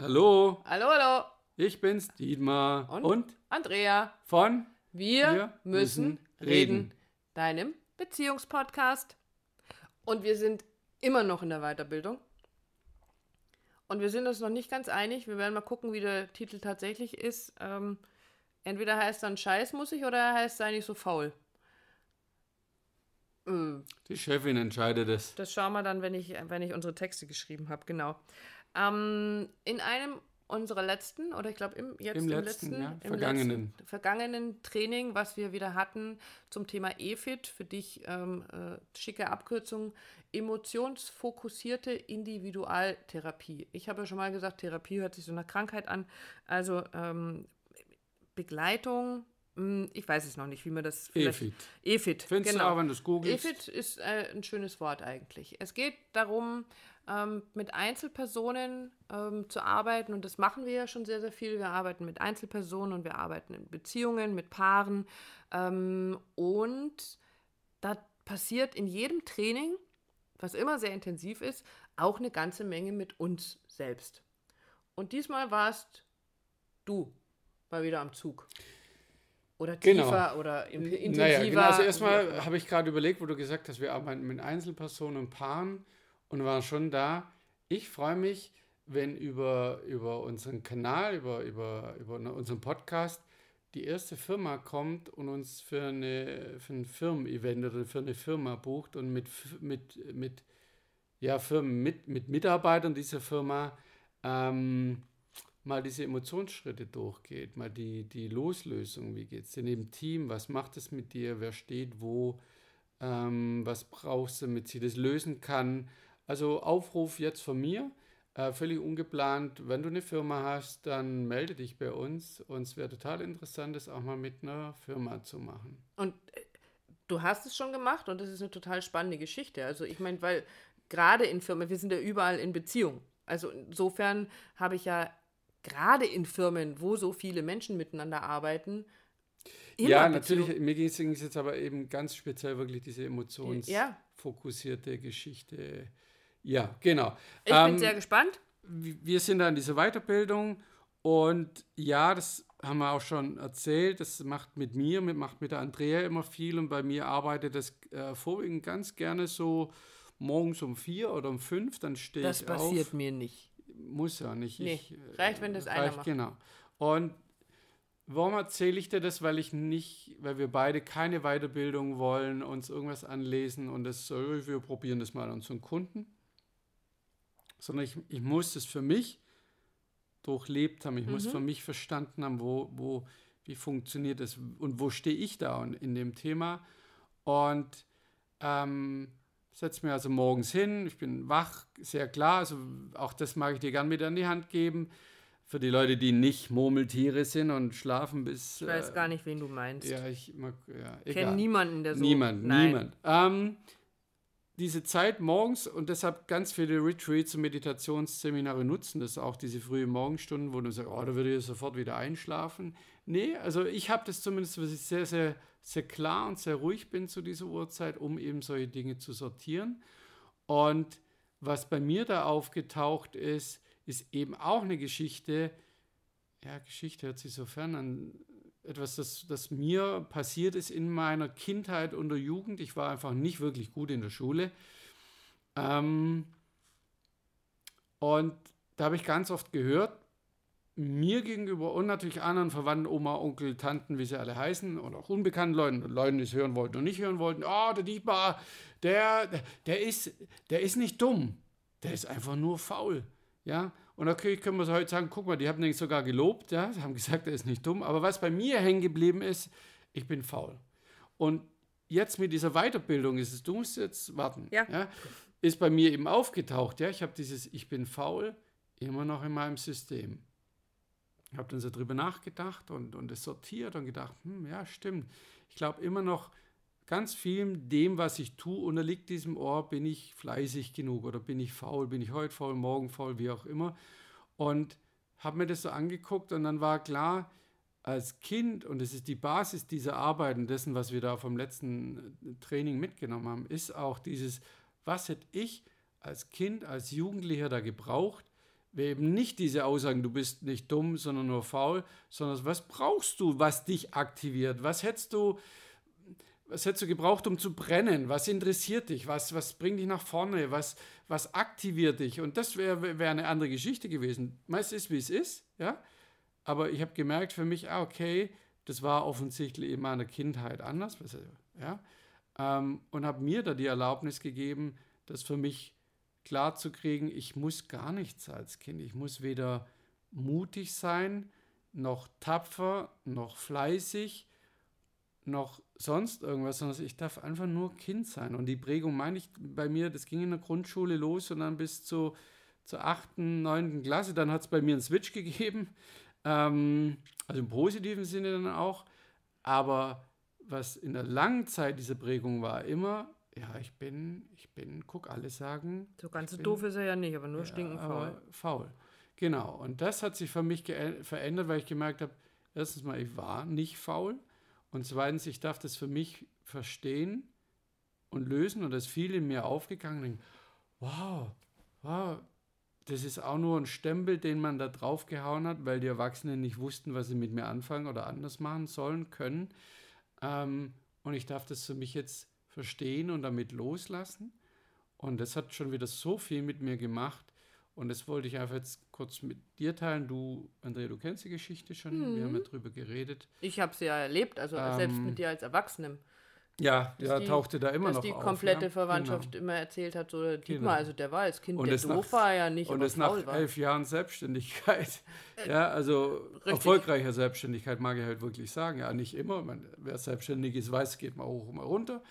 Hallo, Hallo, hallo. ich bin's, Dietmar. Und? Und, Andrea. von Wir, Wir müssen müssen reden. reden. Deinem Beziehungspodcast. Und wir sind immer noch in der Weiterbildung. Und wir sind uns noch nicht ganz einig. Wir werden mal gucken, wie der Titel tatsächlich ist. Ähm, entweder heißt dann Scheiß muss ich oder heißt sei nicht so faul. Äh, die Chefin entscheidet es. Das schauen wir dann, wenn ich, wenn ich unsere Texte geschrieben habe, genau. Ähm, in einem unserer letzten, oder ich glaube im, jetzt Im im, letzten, letzten, ja, im vergangenen. letzten, vergangenen Training, was wir wieder hatten zum Thema EFIT, für dich ähm, äh, schicke Abkürzung, emotionsfokussierte Individualtherapie. Ich habe ja schon mal gesagt, Therapie hört sich so nach Krankheit an. Also ähm, Begleitung, ich weiß es noch nicht, wie man das vielleicht... EFIT. EFIT, Findest genau. du auch, wenn du es googelst? EFIT ist äh, ein schönes Wort eigentlich. Es geht darum, ähm, mit Einzelpersonen ähm, zu arbeiten und das machen wir ja schon sehr, sehr viel. Wir arbeiten mit Einzelpersonen und wir arbeiten in Beziehungen, mit Paaren ähm, und da passiert in jedem Training, was immer sehr intensiv ist, auch eine ganze Menge mit uns selbst. Und diesmal warst du mal wieder am Zug. Oder Genau. tiefer oder in- intensiver. Naja, genau. Also erstmal habe ich gerade überlegt, wo du gesagt hast, wir arbeiten mit Einzelpersonen und Paaren und waren schon da. Ich freue mich, wenn über, über unseren Kanal, über, über, über unseren Podcast die erste Firma kommt und uns für, eine, für ein Firmen-Event oder für eine Firma bucht und mit, mit, mit ja, Firmen, mit, mit Mitarbeitern dieser Firma ähm, mal diese Emotionsschritte durchgeht, mal die, die Loslösung, wie geht es denn im Team, was macht es mit dir, wer steht wo, ähm, was brauchst du, damit sie das lösen kann. Also Aufruf jetzt von mir, äh, völlig ungeplant, wenn du eine Firma hast, dann melde dich bei uns. Uns wäre total interessant, das auch mal mit einer Firma zu machen. Und äh, du hast es schon gemacht und das ist eine total spannende Geschichte. Also ich meine, weil gerade in Firmen, wir sind ja überall in Beziehung. Also insofern habe ich ja gerade in Firmen, wo so viele Menschen miteinander arbeiten, immer ja, Beziehung- natürlich, mir ging es jetzt aber eben ganz speziell wirklich diese Ja. emotionsfokussierte Geschichte. Ja, genau. Ich bin Ähm, sehr gespannt. wir sind da in dieser Weiterbildung und ja, das haben wir auch schon erzählt, das macht mit mir, mit, macht mit der Andrea immer viel und bei mir arbeitet das äh, vorwiegend ganz gerne so morgens um vier oder um fünf, dann stehe Das ich passiert auf. mir nicht. Muss ja nicht. Nee, ich, äh, reicht, wenn das einer reicht, macht. Genau. Und warum erzähle ich dir das? Weil ich nicht, weil wir beide keine Weiterbildung wollen, uns irgendwas anlesen und das so, wir probieren das mal an unseren Kunden. Sondern ich, ich muss es für mich durchlebt haben. Ich muss Mhm. für mich verstanden haben, wo, wo, wie funktioniert das und wo stehe ich da und- in dem Thema. Und ähm, setze mir also morgens hin, ich bin wach, sehr klar, also auch das mag ich dir gern mit an die Hand geben. Für die Leute, die nicht Murmeltiere sind und schlafen bis. Ich weiß gar nicht, wen du meinst. Ja, ich mag, ja, kenne niemanden, der so. Niemand, Nein. niemand. Ähm, diese Zeit morgens und deshalb ganz viele Retreats und Meditationsseminare nutzen das auch, diese frühen Morgenstunden, wo du sagst, oh, da würde ich sofort wieder einschlafen. Nee, also ich habe das zumindest, dass ich sehr, sehr, sehr klar und sehr ruhig bin zu dieser Uhrzeit, um eben solche Dinge zu sortieren. Und was bei mir da aufgetaucht ist, ist eben auch eine Geschichte, ja, Geschichte hört sich so fern an, etwas, das, das mir passiert ist in meiner Kindheit und der Jugend. Ich war einfach nicht wirklich gut in der Schule. Ähm, und da habe ich ganz oft gehört, mir gegenüber und natürlich anderen Verwandten, Oma, Onkel, Tanten, wie sie alle heißen, und auch unbekannten Leuten, Leuten, die es hören wollten und nicht hören wollten, oh, der Dietmar, der, der, ist, der ist nicht dumm, der ist einfach nur faul. Ja, und okay, können wir so heute sagen, guck mal, die haben den sogar gelobt, ja, sie haben gesagt, er ist nicht dumm, aber was bei mir hängen geblieben ist, ich bin faul. Und jetzt mit dieser Weiterbildung ist es, du musst jetzt warten, Ja. ist bei mir eben aufgetaucht, ja, ich habe dieses Ich bin faul immer noch in meinem System. Ich habe dann so drüber nachgedacht und, und es sortiert und gedacht, hm, ja, stimmt. Ich glaube immer noch, ganz viel dem, was ich tue, unterliegt diesem Ohr, bin ich fleißig genug oder bin ich faul, bin ich heute faul, morgen faul, wie auch immer. Und habe mir das so angeguckt und dann war klar, als Kind, und das ist die Basis dieser Arbeit und dessen, was wir da vom letzten Training mitgenommen haben, ist auch dieses, was hätte ich als Kind, als Jugendlicher da gebraucht, wir eben nicht diese Aussagen, du bist nicht dumm, sondern nur faul, sondern was brauchst du, was dich aktiviert? Was hättest du, was hättest du gebraucht, um zu brennen? Was interessiert dich? Was, was bringt dich nach vorne? Was, was aktiviert dich? Und das wäre wär eine andere Geschichte gewesen. Meist ist, wie es ist, ja. Aber ich habe gemerkt für mich, ah, okay, das war offensichtlich in meiner Kindheit anders, ja. Ähm, und habe mir da die Erlaubnis gegeben, das für mich klar zu kriegen, ich muss gar nichts als Kind. Ich muss weder mutig sein, noch tapfer, noch fleißig, noch sonst irgendwas, sondern ich darf einfach nur Kind sein. Und die Prägung meine ich bei mir, das ging in der Grundschule los und dann bis zu, zur 8., 9. Klasse. Dann hat es bei mir einen Switch gegeben, ähm, also im positiven Sinne dann auch. Aber was in der langen Zeit diese Prägung war, immer, ja, ich bin, ich bin, guck, alle sagen. So ganz so doof ist er ja nicht, aber nur ja, stinken faul. Faul. Genau. Und das hat sich für mich verändert, weil ich gemerkt habe, erstens mal, ich war nicht faul. Und zweitens, ich darf das für mich verstehen und lösen. Und das ist viel in mir aufgegangen. Denke, wow, wow, das ist auch nur ein Stempel, den man da drauf gehauen hat, weil die Erwachsenen nicht wussten, was sie mit mir anfangen oder anders machen sollen, können. Ähm, und ich darf das für mich jetzt verstehen und damit loslassen. Und das hat schon wieder so viel mit mir gemacht. Und das wollte ich einfach jetzt kurz mit dir teilen. Du, Andrea, du kennst die Geschichte schon. Mhm. Wir haben ja drüber geredet. Ich habe sie ja erlebt, also ähm, selbst mit dir als Erwachsenem. Ja, der tauchte da immer noch auf. Dass die komplette ja? Verwandtschaft genau. immer erzählt hat, so Dietmar, genau. also der war als Kind, und der doof nach, war ja nicht, Und es nach war. elf Jahren Selbstständigkeit, äh, ja, also Richtig. erfolgreicher Selbstständigkeit mag ich halt wirklich sagen. Ja, nicht immer, man, wer selbstständig ist, weiß, geht mal hoch, mal runter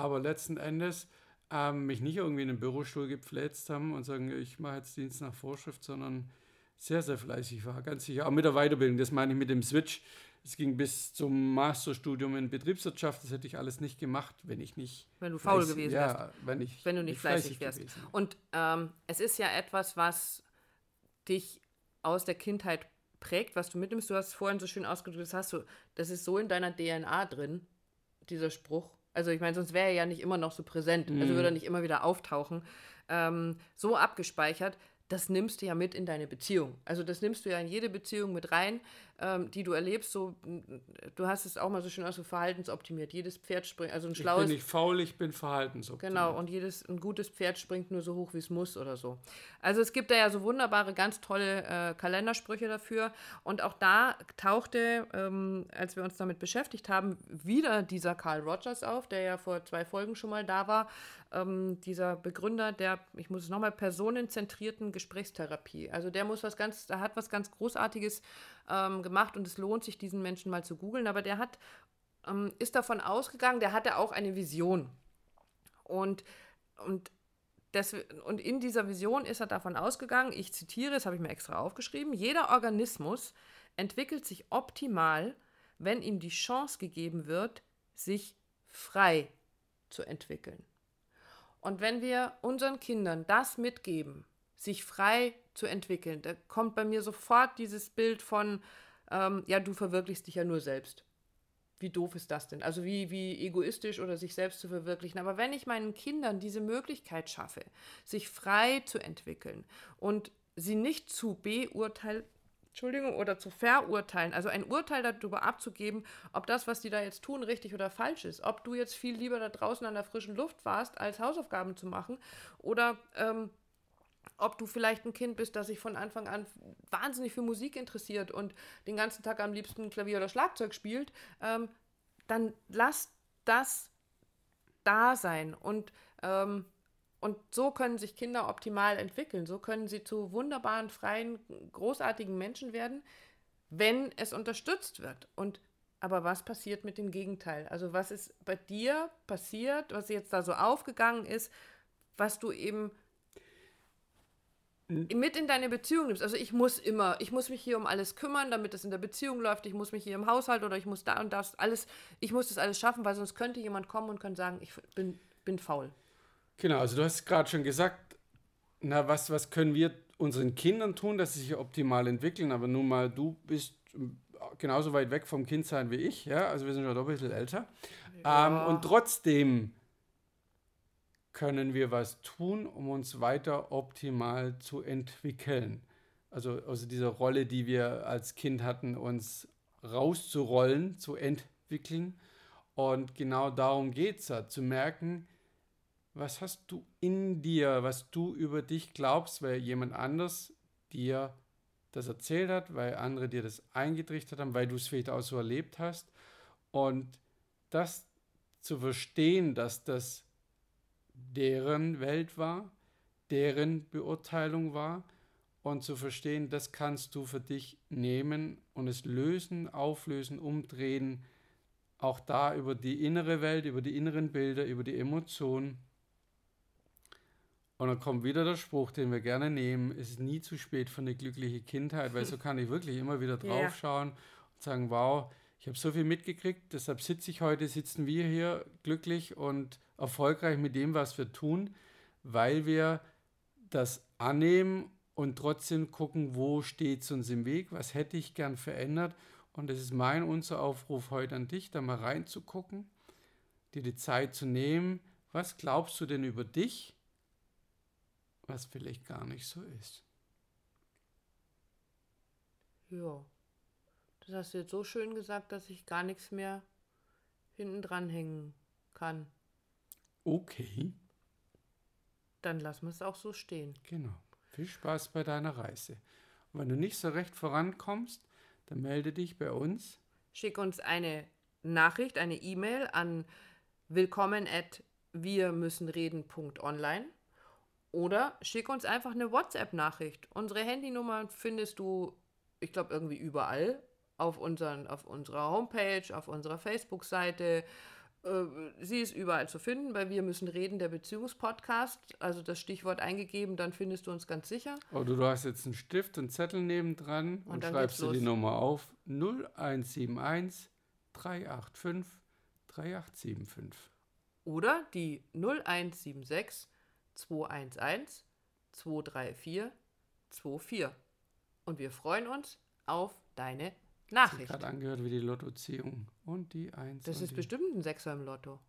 aber letzten Endes ähm, mich nicht irgendwie in den Bürostuhl gepfläzt haben und sagen, ich mache jetzt Dienst nach Vorschrift, sondern sehr, sehr fleißig war, ganz sicher. Auch mit der Weiterbildung, das meine ich mit dem Switch. Es ging bis zum Masterstudium in Betriebswirtschaft. Das hätte ich alles nicht gemacht, wenn ich nicht. Wenn du faul fleißig, gewesen wärst. Ja, wenn, ich wenn du nicht, nicht fleißig, fleißig wärst. Und ähm, es ist ja etwas, was dich aus der Kindheit prägt, was du mitnimmst. Du hast vorhin so schön ausgedrückt, das hast du, das ist so in deiner DNA drin, dieser Spruch. Also ich meine, sonst wäre er ja nicht immer noch so präsent. Mhm. Also würde er nicht immer wieder auftauchen. Ähm, so abgespeichert, das nimmst du ja mit in deine Beziehung. Also das nimmst du ja in jede Beziehung mit rein, ähm, die du erlebst. So, du hast es auch mal so schön aus so verhaltensoptimiert. Jedes Pferd springt, also ein schlaues. Ich bin nicht faul, ich bin verhaltensoptimiert. Genau, und jedes ein gutes Pferd springt nur so hoch, wie es muss oder so. Also es gibt da ja so wunderbare, ganz tolle äh, Kalendersprüche dafür. Und auch da tauchte, ähm, als wir uns damit beschäftigt haben, wieder dieser Carl Rogers auf, der ja vor zwei Folgen schon mal da war. Ähm, dieser Begründer der, ich muss es nochmal, personenzentrierten Gesprächstherapie. Also der muss was ganz, da hat was ganz Großartiges ähm, gemacht und es lohnt sich, diesen Menschen mal zu googeln. Aber der hat, ähm, ist davon ausgegangen, der hatte auch eine Vision. Und, und, das, und in dieser Vision ist er davon ausgegangen, ich zitiere, das habe ich mir extra aufgeschrieben, jeder Organismus entwickelt sich optimal, wenn ihm die Chance gegeben wird, sich frei zu entwickeln. Und wenn wir unseren Kindern das mitgeben, sich frei zu entwickeln. Da kommt bei mir sofort dieses Bild von, ähm, ja, du verwirklichst dich ja nur selbst. Wie doof ist das denn? Also wie, wie egoistisch oder sich selbst zu verwirklichen. Aber wenn ich meinen Kindern diese Möglichkeit schaffe, sich frei zu entwickeln und sie nicht zu beurteilen, Entschuldigung, oder zu verurteilen, also ein Urteil darüber abzugeben, ob das, was die da jetzt tun, richtig oder falsch ist, ob du jetzt viel lieber da draußen an der frischen Luft warst, als Hausaufgaben zu machen, oder ähm, ob du vielleicht ein Kind bist, das sich von Anfang an wahnsinnig für Musik interessiert und den ganzen Tag am liebsten Klavier oder Schlagzeug spielt, ähm, dann lass das da sein. Und, ähm, und so können sich Kinder optimal entwickeln. So können sie zu wunderbaren, freien, großartigen Menschen werden, wenn es unterstützt wird. Und aber was passiert mit dem Gegenteil? Also was ist bei dir passiert, was jetzt da so aufgegangen ist, was du eben mit in deine Beziehung nimmst. Also ich muss immer, ich muss mich hier um alles kümmern, damit es in der Beziehung läuft. Ich muss mich hier im Haushalt oder ich muss da und das alles, ich muss das alles schaffen, weil sonst könnte jemand kommen und kann sagen, ich bin, bin faul. Genau, also du hast gerade schon gesagt, na, was, was können wir unseren Kindern tun, dass sie sich optimal entwickeln? Aber nun mal, du bist genauso weit weg vom Kindsein wie ich, ja, also wir sind schon doch ein bisschen älter. Ja. Ähm, und trotzdem können wir was tun, um uns weiter optimal zu entwickeln. also aus dieser Rolle, die wir als Kind hatten, uns rauszurollen, zu entwickeln. Und genau darum geht es ja, zu merken, was hast du in dir, was du über dich glaubst, weil jemand anders dir das erzählt hat, weil andere dir das eingetrichtert haben, weil du es vielleicht auch so erlebt hast. Und das zu verstehen, dass das deren Welt war, deren Beurteilung war und zu verstehen, das kannst du für dich nehmen und es lösen, auflösen, umdrehen, auch da über die innere Welt, über die inneren Bilder, über die Emotionen. Und dann kommt wieder der Spruch, den wir gerne nehmen, es ist nie zu spät für eine glückliche Kindheit, weil so kann ich wirklich immer wieder draufschauen yeah. und sagen, wow, ich habe so viel mitgekriegt, deshalb sitze ich heute, sitzen wir hier glücklich und erfolgreich mit dem, was wir tun, weil wir das annehmen und trotzdem gucken, wo steht es uns im Weg, was hätte ich gern verändert. Und das ist mein, unser Aufruf heute an dich, da mal reinzugucken, dir die Zeit zu nehmen. Was glaubst du denn über dich, was vielleicht gar nicht so ist? Ja. Das hast du jetzt so schön gesagt, dass ich gar nichts mehr hinten dran hängen kann. Okay. Dann lassen wir es auch so stehen. Genau. Viel Spaß bei deiner Reise. Und wenn du nicht so recht vorankommst, dann melde dich bei uns. Schick uns eine Nachricht, eine E-Mail an willkommen at wir müssen reden.online oder schick uns einfach eine WhatsApp-Nachricht. Unsere Handynummer findest du, ich glaube, irgendwie überall auf, unseren, auf unserer Homepage, auf unserer Facebook-Seite. Äh, sie ist überall zu finden, bei Wir müssen reden, der Beziehungspodcast. Also das Stichwort eingegeben, dann findest du uns ganz sicher. Oder du hast jetzt einen Stift, einen Zettel nebendran und, und schreibst du die Nummer auf 0171 385 3875. Oder die 0176 211 234 24. Und wir freuen uns auf deine Nachricht. gerade angehört wie die Lottoziehung. Und die Eins. Das ist bestimmt ein Sechser im Lotto.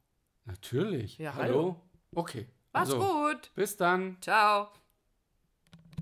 Natürlich. Ja, hallo. hallo. Okay. Mach's also, gut. Bis dann. Ciao.